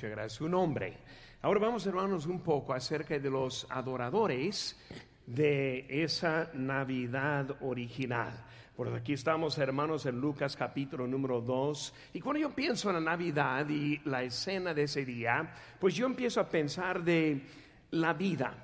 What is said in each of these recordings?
Muchas gracias. Su nombre. Ahora vamos, hermanos, un poco acerca de los adoradores de esa Navidad original. Por aquí estamos, hermanos, en Lucas capítulo número 2. Y cuando yo pienso en la Navidad y la escena de ese día, pues yo empiezo a pensar de la vida.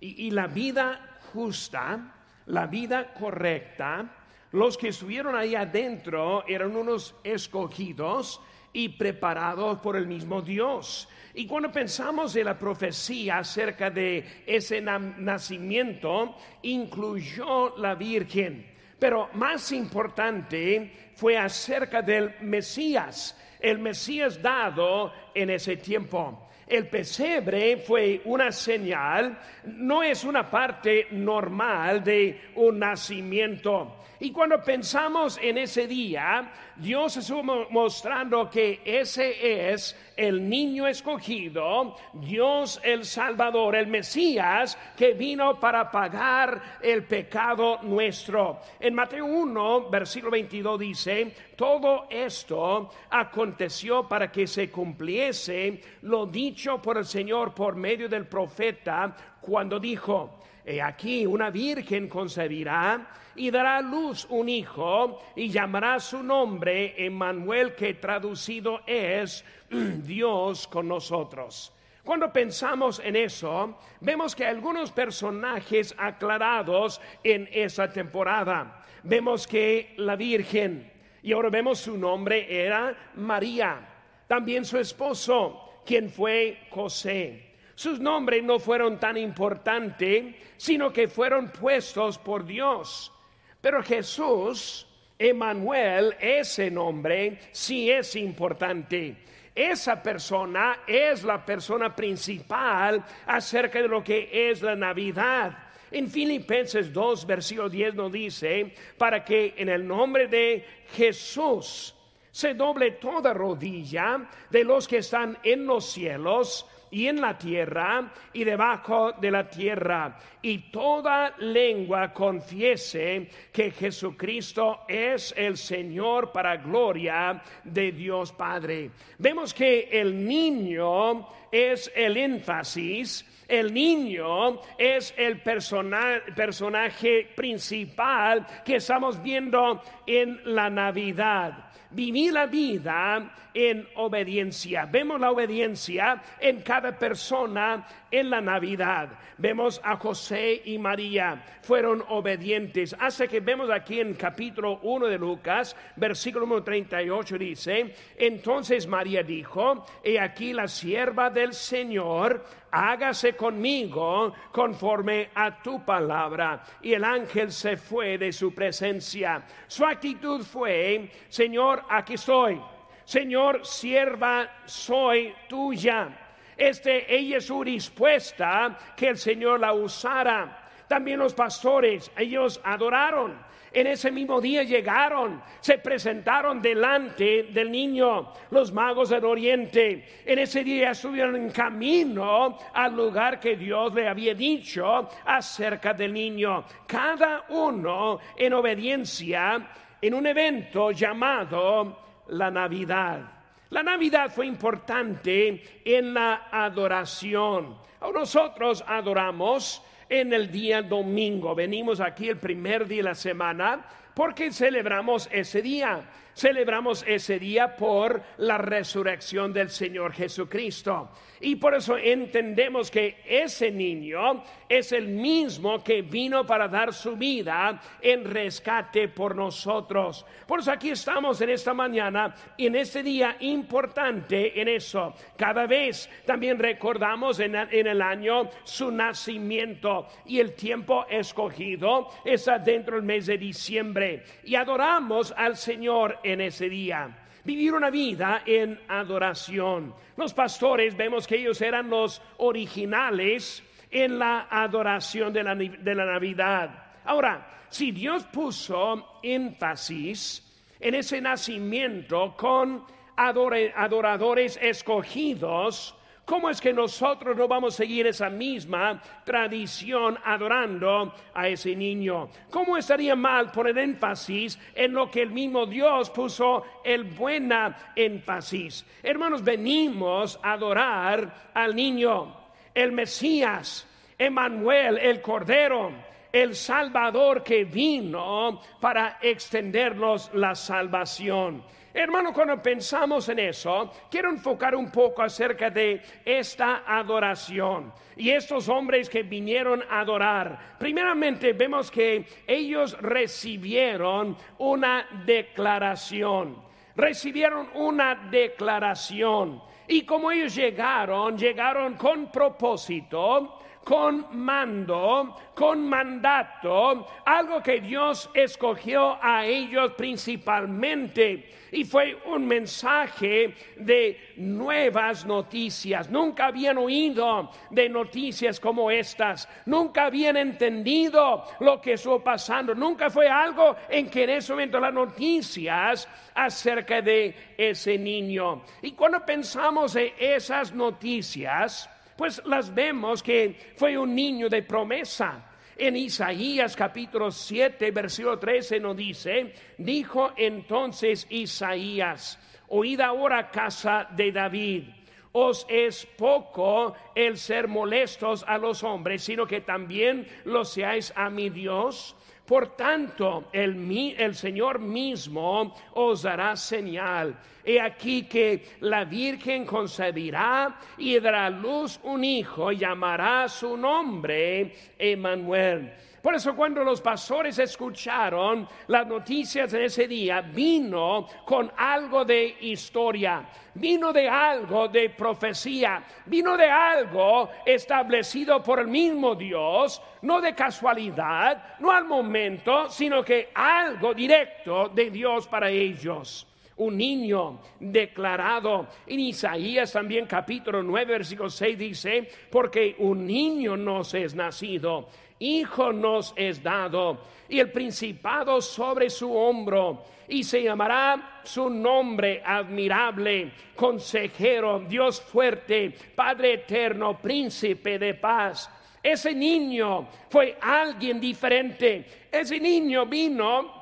Y, y la vida justa, la vida correcta. Los que estuvieron ahí adentro eran unos escogidos y preparados por el mismo Dios. Y cuando pensamos en la profecía acerca de ese nacimiento, incluyó la Virgen. Pero más importante fue acerca del Mesías, el Mesías dado en ese tiempo. El pesebre fue una señal, no es una parte normal de un nacimiento. Y cuando pensamos en ese día, Dios estuvo mostrando que ese es el niño escogido, Dios el Salvador, el Mesías que vino para pagar el pecado nuestro. En Mateo 1, versículo 22 dice, todo esto aconteció para que se cumpliese lo dicho por el Señor por medio del profeta cuando dijo, He aquí una virgen concebirá y dará a luz un hijo y llamará su nombre Emmanuel, que traducido es Dios con nosotros. Cuando pensamos en eso, vemos que algunos personajes aclarados en esa temporada. Vemos que la Virgen, y ahora vemos su nombre era María, también su esposo, quien fue José. Sus nombres no fueron tan importantes, sino que fueron puestos por Dios. Pero Jesús, Emanuel, ese nombre sí es importante. Esa persona es la persona principal acerca de lo que es la Navidad. En Filipenses 2, versículo 10 nos dice, para que en el nombre de Jesús se doble toda rodilla de los que están en los cielos y en la tierra y debajo de la tierra, y toda lengua confiese que Jesucristo es el Señor para gloria de Dios Padre. Vemos que el niño es el énfasis, el niño es el personaje principal que estamos viendo en la Navidad vivir la vida en obediencia. Vemos la obediencia en cada persona en la Navidad. Vemos a José y María, fueron obedientes. Hace que vemos aquí en capítulo 1 de Lucas, versículo 38 dice, entonces María dijo, he aquí la sierva del Señor, hágase conmigo conforme a tu palabra. Y el ángel se fue de su presencia. Su actitud fue, Señor, aquí estoy. Señor, sierva soy tuya. Este, es su respuesta que el Señor la usara. También los pastores, ellos adoraron. En ese mismo día llegaron, se presentaron delante del niño, los magos del oriente. En ese día estuvieron en camino al lugar que Dios le había dicho acerca del niño. Cada uno en obediencia en un evento llamado la Navidad. La Navidad fue importante en la adoración. Nosotros adoramos en el día domingo. Venimos aquí el primer día de la semana porque celebramos ese día. Celebramos ese día por la resurrección del Señor Jesucristo. Y por eso entendemos que ese niño es el mismo que vino para dar su vida en rescate por nosotros. Por eso aquí estamos en esta mañana y en este día importante en eso. Cada vez también recordamos en, el año su nacimiento y el tiempo escogido está dentro del mes de diciembre. Y adoramos al Señor en ese día vivir una vida en adoración. Los pastores vemos que ellos eran los originales en la adoración de la, de la Navidad. Ahora, si Dios puso énfasis en ese nacimiento con adoradores escogidos, ¿Cómo es que nosotros no vamos a seguir esa misma tradición adorando a ese niño? ¿Cómo estaría mal poner énfasis en lo que el mismo Dios puso el buena énfasis? Hermanos, venimos a adorar al niño, el Mesías, Emanuel, el Cordero el Salvador que vino para extendernos la salvación. Hermano, cuando pensamos en eso, quiero enfocar un poco acerca de esta adoración y estos hombres que vinieron a adorar. Primeramente vemos que ellos recibieron una declaración, recibieron una declaración. Y como ellos llegaron, llegaron con propósito, con mando, con mandato, algo que Dios escogió a ellos principalmente. Y fue un mensaje de nuevas noticias. Nunca habían oído de noticias como estas. Nunca habían entendido lo que estuvo pasando. Nunca fue algo en que en ese momento las noticias acerca de ese niño. Y cuando pensamos en esas noticias, pues las vemos que fue un niño de promesa. En Isaías capítulo 7, versículo 13 nos dice, dijo entonces Isaías, oíd ahora casa de David, os es poco el ser molestos a los hombres, sino que también lo seáis a mi Dios. Por tanto, el, Señor mismo os dará señal. He aquí que la Virgen concebirá y dará luz un hijo llamará su nombre Emmanuel. Por eso cuando los pastores escucharon las noticias de ese día, vino con algo de historia, vino de algo de profecía, vino de algo establecido por el mismo Dios, no de casualidad, no al momento, sino que algo directo de Dios para ellos un niño declarado. En Isaías también capítulo 9, versículo 6 dice, porque un niño nos es nacido Hijo nos es dado y el principado sobre su hombro y se llamará su nombre admirable, consejero, Dios fuerte, Padre eterno, príncipe de paz. Ese niño fue alguien diferente. Ese niño vino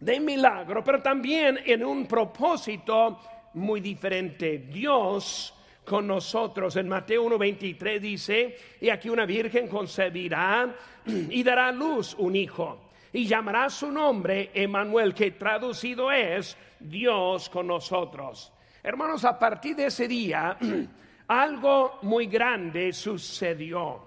de milagro, pero también en un propósito muy diferente. Dios con nosotros. En Mateo 1:23 dice, y aquí una virgen concebirá y dará a luz un hijo y llamará su nombre Emanuel, que traducido es Dios con nosotros. Hermanos, a partir de ese día, algo muy grande sucedió.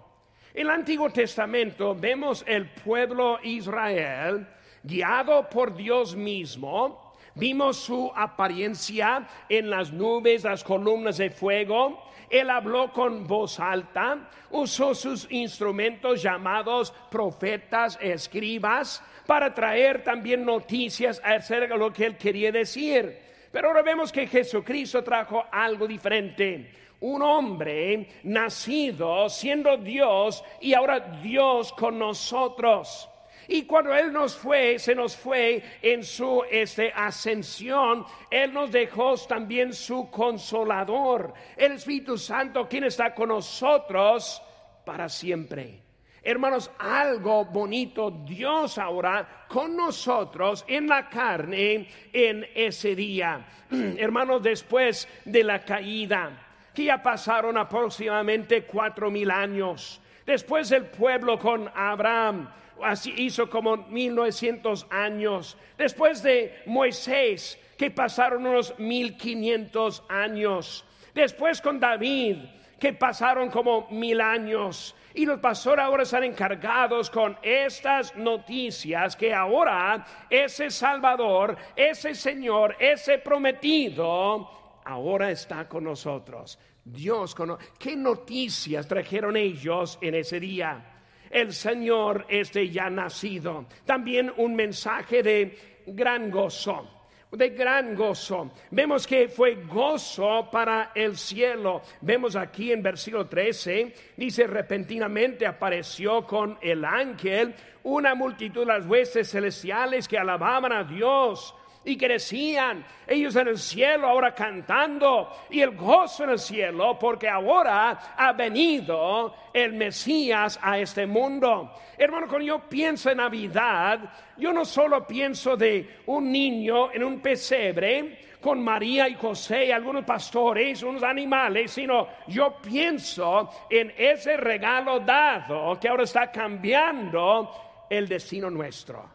En el Antiguo Testamento vemos el pueblo Israel guiado por Dios mismo, Vimos su apariencia en las nubes, las columnas de fuego. Él habló con voz alta, usó sus instrumentos llamados profetas, escribas, para traer también noticias acerca de lo que él quería decir. Pero ahora vemos que Jesucristo trajo algo diferente. Un hombre nacido siendo Dios y ahora Dios con nosotros. Y cuando Él nos fue, se nos fue en su este, ascensión, Él nos dejó también su consolador, el Espíritu Santo, quien está con nosotros para siempre. Hermanos, algo bonito, Dios ahora con nosotros en la carne en ese día. Hermanos, después de la caída, que ya pasaron aproximadamente cuatro mil años, después del pueblo con Abraham, así hizo como 1900 años. Después de Moisés, que pasaron unos 1500 años. Después con David, que pasaron como mil años. Y los pastores ahora están encargados con estas noticias que ahora ese Salvador, ese Señor, ese prometido, ahora está con nosotros. Dios, ¿qué noticias trajeron ellos en ese día? El Señor este ya nacido. También un mensaje de gran gozo de gran gozo. Vemos que fue gozo para el cielo. Vemos aquí en versículo 13, dice, repentinamente apareció con el ángel una multitud de las huestes celestiales que alababan a Dios y que decían, ellos en el cielo ahora cantando y el gozo en el cielo porque ahora ha venido el Mesías a este mundo. Hermano, cuando yo pienso en Navidad, yo no solo pienso de un niño en un pesebre, con María y José, algunos pastores, unos animales, sino yo pienso en ese regalo dado que ahora está cambiando el destino nuestro.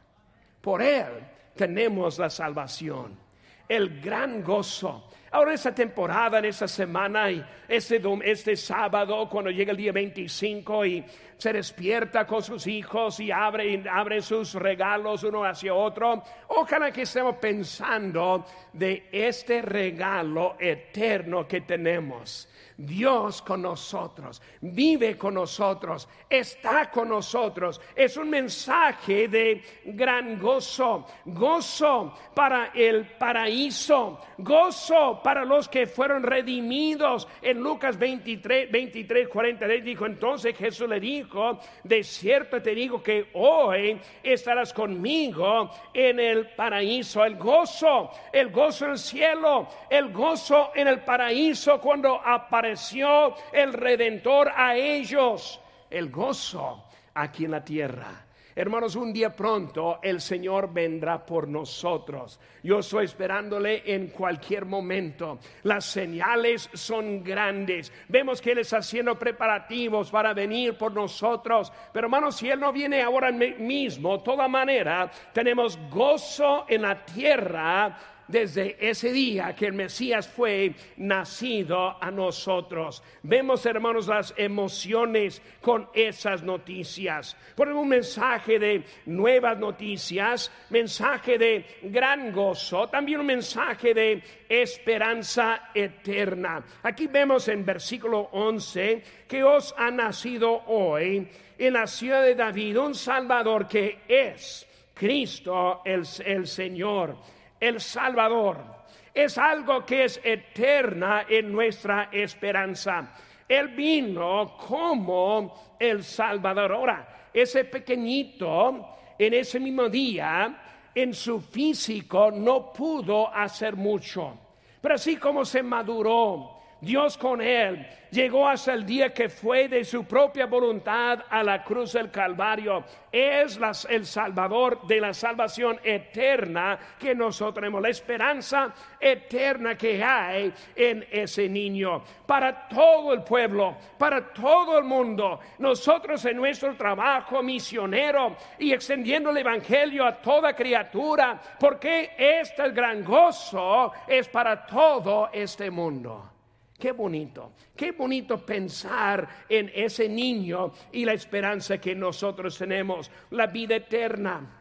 Por Él tenemos la salvación, el gran gozo. Ahora en esta temporada, en esta semana y este, este sábado, cuando llega el día 25 y se despierta con sus hijos y abre, abre sus regalos uno hacia otro, ojalá que estemos pensando de este regalo eterno que tenemos Dios con nosotros, vive con nosotros, está con nosotros. Es un mensaje de gran gozo, gozo para el paraíso, gozo para los que fueron redimidos. En Lucas 23, 23, 43 dijo, entonces Jesús le dijo, de cierto te digo que hoy estarás conmigo en el paraíso, el gozo, el gozo en el cielo, el gozo en el paraíso cuando apareció el redentor a ellos, el gozo aquí en la tierra. Hermanos, un día pronto el Señor vendrá por nosotros. Yo estoy esperándole en cualquier momento. Las señales son grandes. Vemos que Él está haciendo preparativos para venir por nosotros. Pero hermanos, si Él no viene ahora mismo, toda manera, tenemos gozo en la tierra desde ese día que el Mesías fue nacido a nosotros. Vemos, hermanos, las emociones con esas noticias. Por un mensaje de nuevas noticias, mensaje de gran gozo, también un mensaje de esperanza eterna. Aquí vemos en versículo 11 que os ha nacido hoy en la ciudad de David un Salvador que es Cristo el, el Señor el Salvador. Es algo que es eterna en nuestra esperanza. Él vino como el Salvador. Ahora, ese pequeñito en ese mismo día, en su físico, no pudo hacer mucho. Pero así como se maduró, Dios con él llegó hasta el día que fue de su propia voluntad a la cruz del Calvario. Es el Salvador de la salvación eterna que nosotros tenemos, la esperanza eterna que hay en ese niño. Para todo el pueblo, para todo el mundo, nosotros en nuestro trabajo misionero y extendiendo el Evangelio a toda criatura, porque este gran gozo es para todo este mundo. Qué bonito, qué bonito pensar en ese niño y la esperanza que nosotros tenemos, la vida eterna,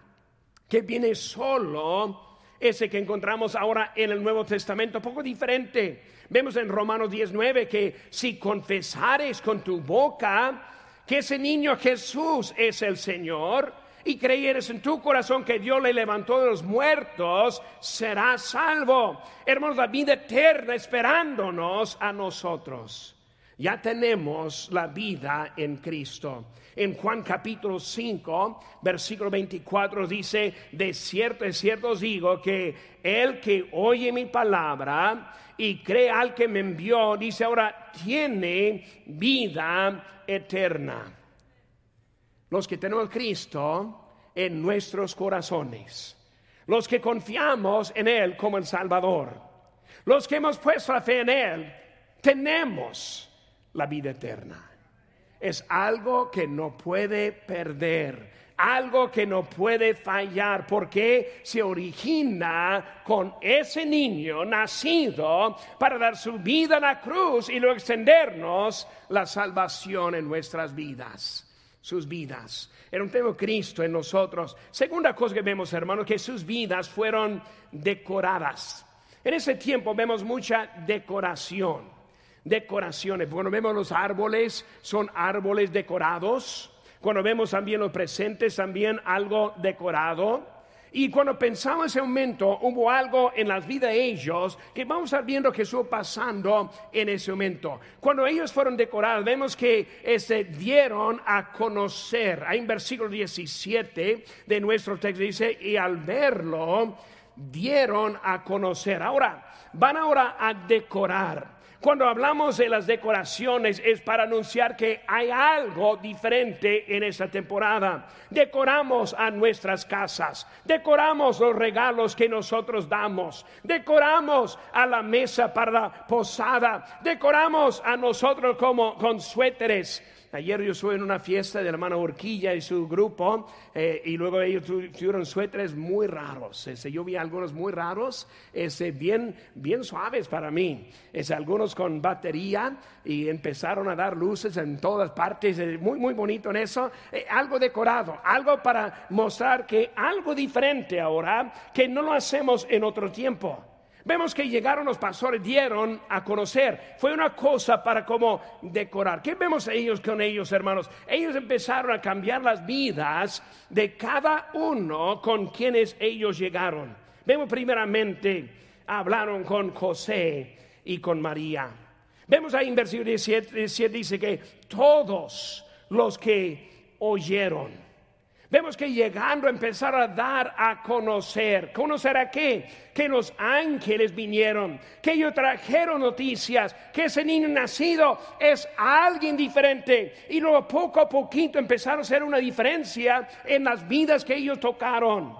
que viene solo, ese que encontramos ahora en el Nuevo Testamento, poco diferente. Vemos en Romanos 19 que si confesares con tu boca que ese niño Jesús es el Señor, y creyeres en tu corazón que Dios le levantó de los muertos, serás salvo. Hermanos, la vida eterna esperándonos a nosotros. Ya tenemos la vida en Cristo. En Juan capítulo 5, versículo 24 dice, de cierto, de cierto os digo que el que oye mi palabra y cree al que me envió, dice ahora, tiene vida eterna los que tenemos Cristo en nuestros corazones, los que confiamos en Él como el Salvador, los que hemos puesto la fe en Él, tenemos la vida eterna. Es algo que no puede perder, algo que no puede fallar, porque se origina con ese niño nacido para dar su vida en la cruz y luego extendernos la salvación en nuestras vidas sus vidas. Era un tema Cristo en nosotros. Segunda cosa que vemos, hermanos, que sus vidas fueron decoradas. En ese tiempo vemos mucha decoración. Decoraciones. Cuando vemos los árboles, son árboles decorados. Cuando vemos también los presentes, también algo decorado. Y cuando pensamos en ese momento, hubo algo en las vidas de ellos que vamos a viendo que estuvo pasando en ese momento. Cuando ellos fueron decorados, vemos que este, dieron a conocer. Ahí en versículo 17 de nuestro texto dice, y al verlo, dieron a conocer. Ahora, van ahora a decorar. Cuando hablamos de las decoraciones es para anunciar que hay algo diferente en esta temporada. Decoramos a nuestras casas, decoramos los regalos que nosotros damos, decoramos a la mesa para la posada, decoramos a nosotros como con suéteres Ayer yo estuve en una fiesta de la hermana Urquilla y su grupo, eh, y luego ellos tuvieron suéteres muy raros. Este, yo vi algunos muy raros, este, bien, bien suaves para mí. Este, algunos con batería y empezaron a dar luces en todas partes. muy, muy bonito en eso. Eh, algo decorado, algo para mostrar que algo diferente ahora, que no lo hacemos en otro tiempo. Vemos que llegaron los pastores, dieron a conocer. Fue una cosa para como decorar. ¿Qué vemos ellos con ellos, hermanos? Ellos empezaron a cambiar las vidas de cada uno con quienes ellos llegaron. Vemos primeramente, hablaron con José y con María. Vemos ahí en versículo 17 dice que todos los que oyeron Vemos que llegando a empezar a dar a conocer, conocer a qué, que los ángeles vinieron, que ellos trajeron noticias, que ese niño nacido es alguien diferente. Y luego poco a poquito empezaron a hacer una diferencia en las vidas que ellos tocaron.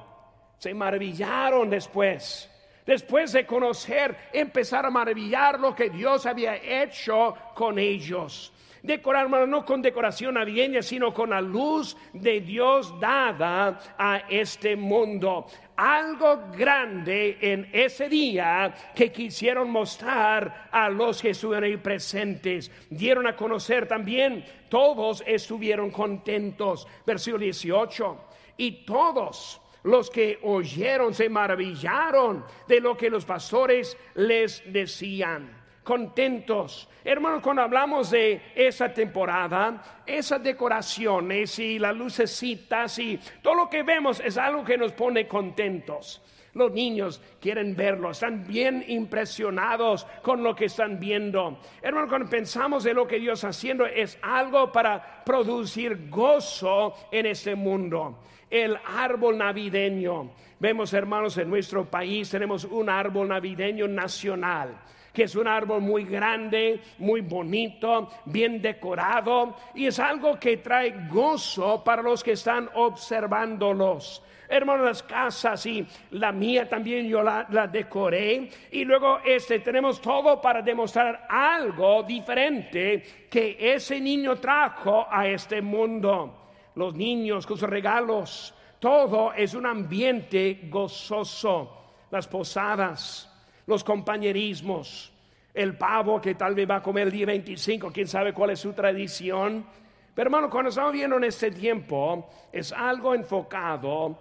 Se maravillaron después. Después de conocer, empezar a maravillar lo que Dios había hecho con ellos decorar, no con decoración navideña, sino con la luz de Dios dada a este mundo. Algo grande en ese día que quisieron mostrar a los que estuvieron ahí presentes. Dieron a conocer también, todos estuvieron contentos. Versículo 18. Y todos los que oyeron se maravillaron de lo que los pastores les decían contentos. Hermanos, cuando hablamos de esa temporada, esas decoraciones y las lucecitas y todo lo que vemos es algo que nos pone contentos. Los niños quieren verlo, están bien impresionados con lo que están viendo. Hermanos, cuando pensamos de lo que Dios está haciendo, es algo para producir gozo en este mundo. El árbol navideño. Vemos, hermanos, en nuestro país tenemos un árbol navideño nacional que es un árbol muy grande, muy bonito, bien decorado y es algo que trae gozo para los que están observándolos. Hermanos, las casas y la mía también yo la, decoré y luego este tenemos todo para demostrar algo diferente que ese niño trajo a este mundo. Los niños con sus regalos, todo es un ambiente gozoso. Las posadas, los compañerismos, el pavo que tal vez va a comer el día 25, quién sabe cuál es su tradición. Pero hermano, cuando estamos viendo en este tiempo, es algo enfocado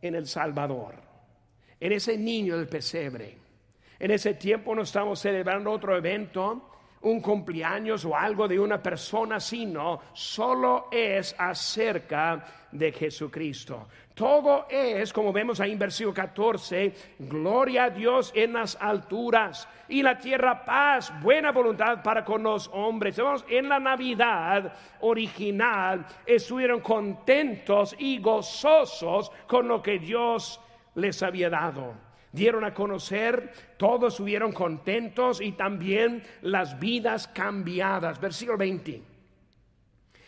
en el Salvador, en ese niño del pesebre. En ese tiempo no estamos celebrando otro evento, un cumpleaños o algo de una persona, sino solo es acerca de Jesucristo. Todo es, como vemos ahí en versículo 14, gloria a Dios en las alturas y la tierra paz, buena voluntad para con los hombres. En la Navidad original estuvieron contentos y gozosos con lo que Dios les había dado. Dieron a conocer, todos estuvieron contentos y también las vidas cambiadas. Versículo 20.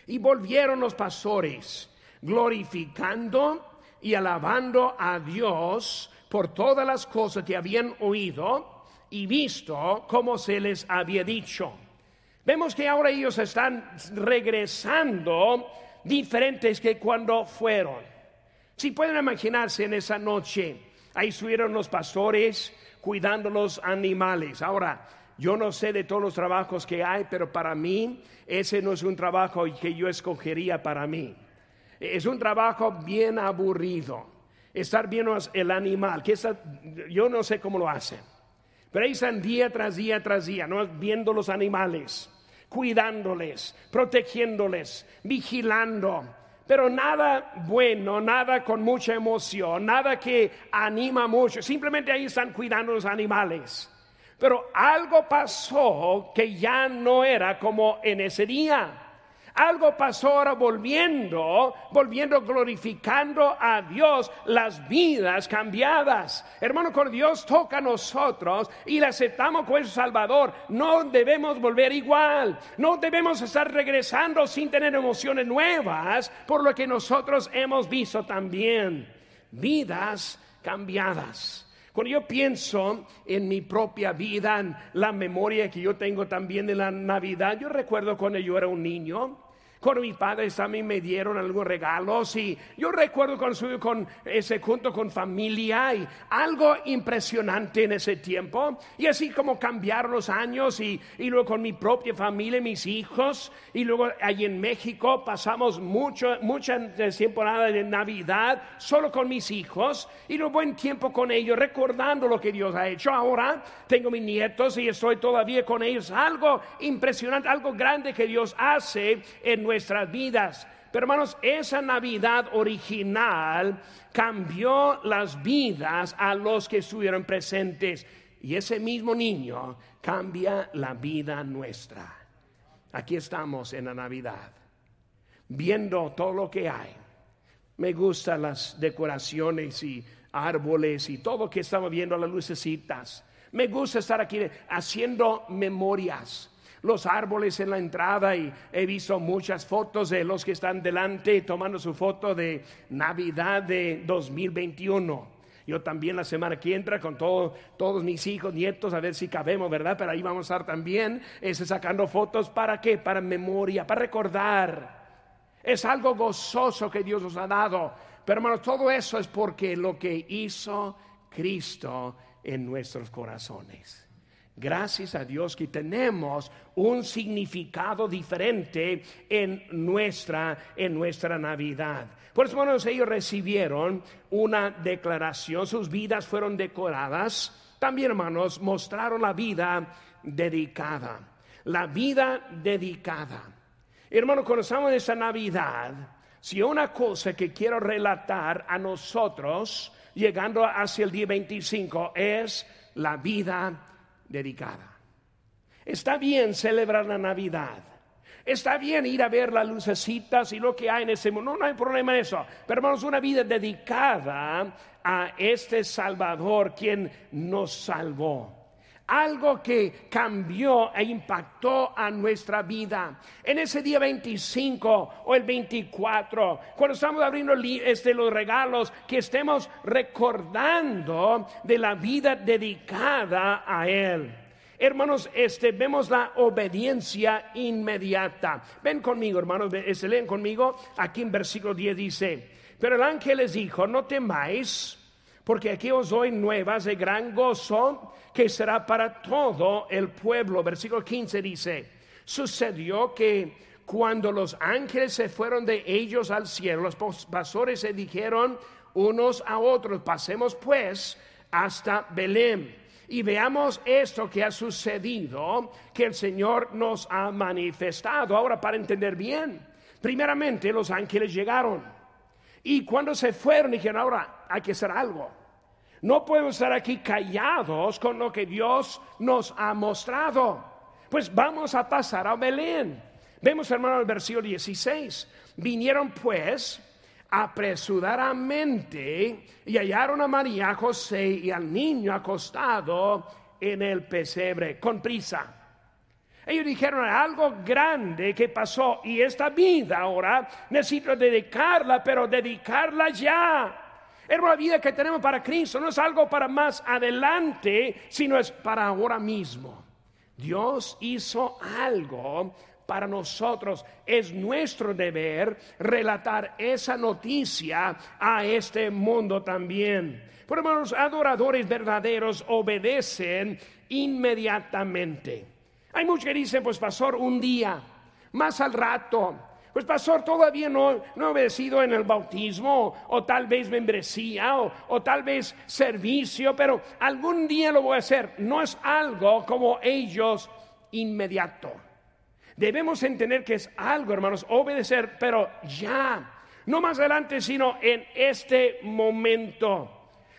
Y volvieron los pastores glorificando y alabando a Dios por todas las cosas que habían oído y visto como se les había dicho. Vemos que ahora ellos están regresando diferentes que cuando fueron. Si pueden imaginarse en esa noche, ahí estuvieron los pastores cuidando los animales. Ahora, yo no sé de todos los trabajos que hay, pero para mí ese no es un trabajo que yo escogería para mí. Es un trabajo bien aburrido. Estar viendo el animal, que yo no sé cómo lo hacen. Pero ahí están día tras día tras día, ¿no? viendo los animales, cuidándoles, protegiéndoles, vigilando. Pero nada bueno, nada con mucha emoción, nada que anima mucho. Simplemente ahí están cuidando los animales. Pero algo pasó que ya no era como en ese día Algo pasó ahora volviendo, volviendo glorificando a Dios, las vidas cambiadas. Hermano, cuando Dios toca a nosotros y le aceptamos como su Salvador, no debemos volver igual. No debemos estar regresando sin tener emociones nuevas por lo que nosotros hemos visto también. Vidas cambiadas. Cuando yo pienso en mi propia vida, en la memoria que yo tengo también de la Navidad, yo recuerdo cuando yo era un niño, cuando mis padres también me dieron algunos regalos y yo recuerdo estuve con ese junto con familia y algo impresionante en ese tiempo y así como cambiaron los años y, y luego con mi propia familia, mis hijos y luego allí en México pasamos mucho, mucha temporada de Navidad solo con mis hijos y luego buen tiempo con ellos recordando lo que Dios ha hecho. Ahora tengo mis nietos y estoy todavía con ellos. Algo impresionante, algo grande que Dios hace en nuestras vidas. Pero hermanos, esa Navidad original cambió las vidas a los que estuvieron presentes. Y ese mismo niño cambia la vida nuestra. Aquí estamos en la Navidad, viendo todo lo que hay. Me gustan las decoraciones y árboles y todo lo que estamos viendo, las lucecitas. Me gusta estar aquí haciendo memorias los árboles en la entrada y he visto muchas fotos de los que están delante tomando su foto de Navidad de 2021. Yo también la semana que entra con todos mis hijos, nietos, a ver si cabemos, ¿verdad? Pero ahí vamos a estar también ese, sacando fotos. ¿Para qué? Para memoria, para recordar. Es algo gozoso que Dios nos ha dado. Pero hermanos, todo eso es porque lo que hizo Cristo en nuestros corazones. Gracias a Dios que tenemos un significado diferente en nuestra, en nuestra Navidad. Por eso, hermanos, ellos recibieron una declaración, sus vidas fueron decoradas. También, hermanos, mostraron la vida dedicada. La vida dedicada. Hermano, cuando estamos en esta Navidad, si una cosa que quiero relatar a nosotros, llegando hacia el día 25, es la vida dedicada. Está bien celebrar la Navidad. Está bien ir a ver las lucecitas y lo que hay en ese mundo. No, no hay problema en eso. Pero hermanos, una vida dedicada a este Salvador, quien nos salvó algo que cambió e impactó a nuestra vida. En ese día 25 o el 24, cuando estamos abriendo este, los regalos, que estemos recordando de la vida dedicada a Él. Hermanos, este, vemos la obediencia inmediata. Ven conmigo, hermanos, se leen conmigo. Aquí en versículo 10 dice, pero el ángel les dijo, no temáis, porque aquí os doy nuevas de gran gozo que será para todo el pueblo. Versículo 15 dice, sucedió que cuando los ángeles se fueron de ellos al cielo, los pastores se dijeron unos a otros, pasemos pues hasta Belén y veamos esto que ha sucedido, que el Señor nos ha manifestado. Ahora, para entender bien, primeramente los ángeles llegaron y cuando se fueron dijeron, ahora hay que hacer algo. No podemos estar aquí callados con lo que Dios nos ha mostrado. Pues vamos a pasar a Belén. Vemos, hermano, el versículo 16. Vinieron pues apresuradamente y hallaron a María, José y al niño acostado en el pesebre, con prisa. Ellos dijeron algo grande que pasó y esta vida ahora necesito dedicarla, pero dedicarla ya. Hermano, la vida que tenemos para Cristo no es algo para más adelante, sino es para ahora mismo. Dios hizo algo para nosotros. Es nuestro deber relatar esa noticia a este mundo también. Por hermanos, adoradores verdaderos obedecen inmediatamente. Hay muchos que dicen, pues pastor, un día, más al rato, pues pastor, todavía no, no he obedecido en el bautismo, o, tal vez membresía, o, o, tal vez servicio, pero algún día lo voy a hacer. No es algo como ellos inmediato. Debemos entender que es algo, hermanos, obedecer, pero ya, no más adelante, sino en este momento.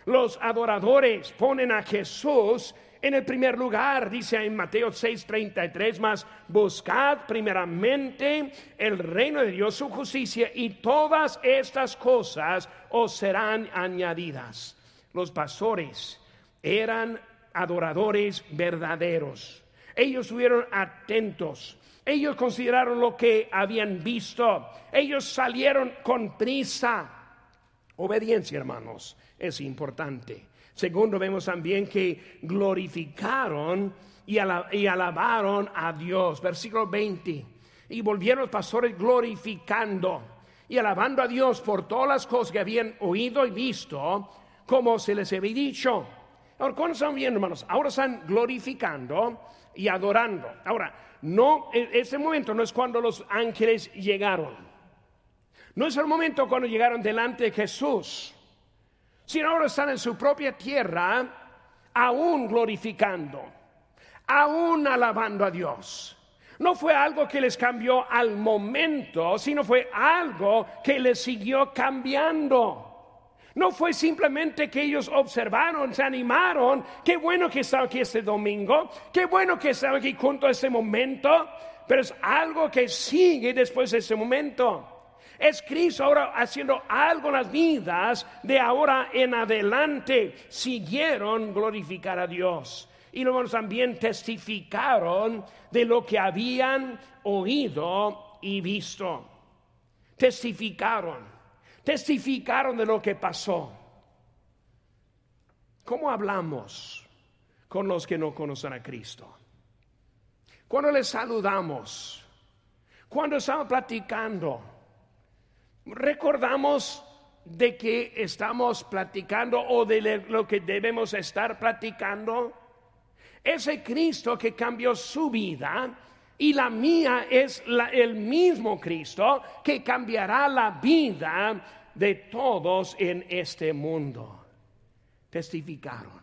Los adoradores ponen a Jesús En el primer lugar, dice en Mateo 6:33, más buscad primeramente el reino de Dios, su justicia, y todas estas cosas os serán añadidas. Los pastores eran adoradores verdaderos. Ellos estuvieron atentos. Ellos consideraron lo que habían visto. Ellos salieron con prisa. Obediencia, hermanos, es importante. Segundo, vemos también que glorificaron y, alabaron a Dios. Versículo 20. Y volvieron los pastores glorificando y alabando a Dios por todas las cosas que habían oído y visto, como se les había dicho. Ahora, ¿cuándo están viendo, hermanos? Ahora están glorificando y adorando. Ahora, no, e, ese momento no es cuando los ángeles llegaron. No es el momento cuando llegaron delante de Jesús sino ahora están en su propia tierra, aún glorificando, aún alabando a Dios. No fue algo que les cambió al momento, sino fue algo que les siguió cambiando. No fue simplemente que ellos observaron, se animaron, qué bueno que estaba aquí este domingo, qué bueno que estaba aquí junto a este momento, pero es algo que sigue después de ese momento. Es Cristo ahora haciendo algo en las vidas de ahora en adelante. Siguieron glorificar a Dios. Y luego también testificaron de lo que habían oído y visto. Testificaron. Testificaron de lo que pasó. ¿Cómo hablamos con los que no conocen a Cristo? Cuando les saludamos, cuando estamos platicando, recordamos de que estamos platicando o de lo que debemos estar platicando. Ese Cristo que cambió su vida y la mía es el mismo Cristo que cambiará la vida de todos en este mundo. Testificaron,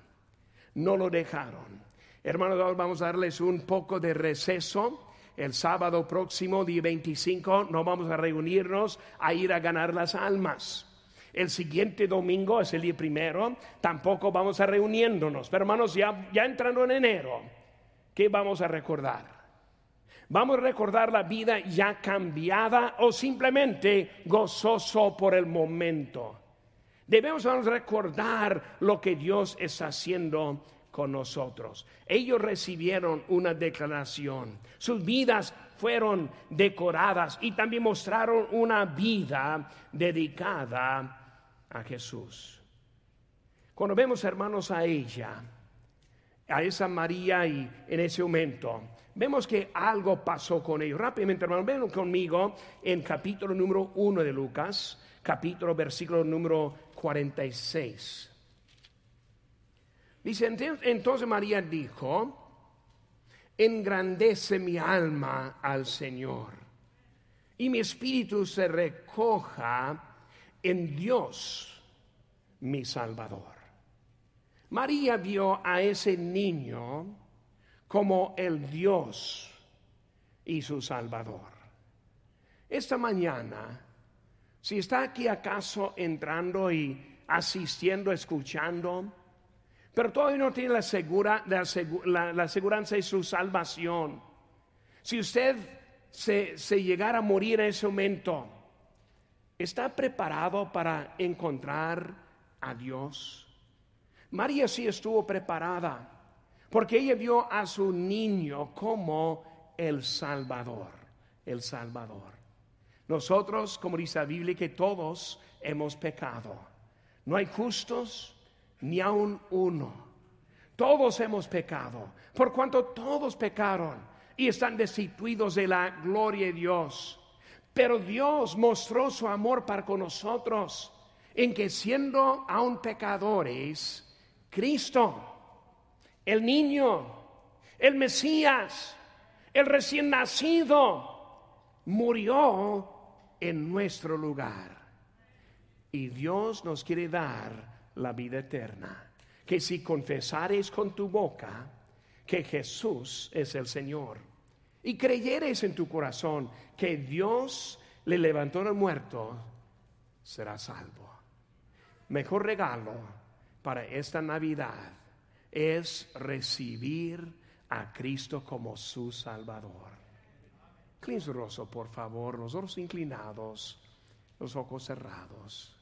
no lo dejaron. Hermanos, vamos a darles un poco de receso el sábado próximo, día 25, no vamos a reunirnos a ir a ganar las almas. El siguiente domingo es el día primero, tampoco vamos a reuniéndonos. Pero hermanos, ya, ya entrando en enero, ¿qué vamos a recordar? Vamos a recordar la vida ya cambiada o simplemente gozoso por el momento. Debemos recordar lo que Dios está haciendo con nosotros. Ellos recibieron una declaración. Sus vidas fueron decoradas y también mostraron una vida dedicada a Jesús. Cuando vemos hermanos a ella, a esa María y en ese momento, vemos que algo pasó con ellos. Rápidamente, hermanos, ven conmigo en capítulo número 1 de Lucas, capítulo versículo número 46. Dice, entonces María dijo, engrandece mi alma al Señor y mi espíritu se recoja en Dios, mi Salvador. María vio a ese niño como el Dios y su Salvador. Esta mañana, si está aquí acaso entrando y asistiendo, escuchando, pero todavía no tiene la, segura, la, la, de su salvación. Si usted se, se llegara a morir en ese momento, ¿está preparado para encontrar a Dios? María sí estuvo preparada, porque ella vio a su niño como el Salvador, el Salvador. Nosotros, como dice la Biblia, que todos hemos pecado. No hay justos, ni aun uno. Todos hemos pecado, por cuanto todos pecaron y están destituidos de la gloria de Dios. Pero Dios mostró su amor para con nosotros en que siendo aún pecadores, Cristo, el niño, el Mesías, el recién nacido, murió en nuestro lugar. Y Dios nos quiere dar la vida eterna. Que si confesares con tu boca que Jesús es el Señor y creyeres en tu corazón que Dios le levantó del muerto, serás salvo. Mejor regalo para esta Navidad es recibir a Cristo como su Salvador. Clean su rostro, por favor, los ojos inclinados, los ojos cerrados.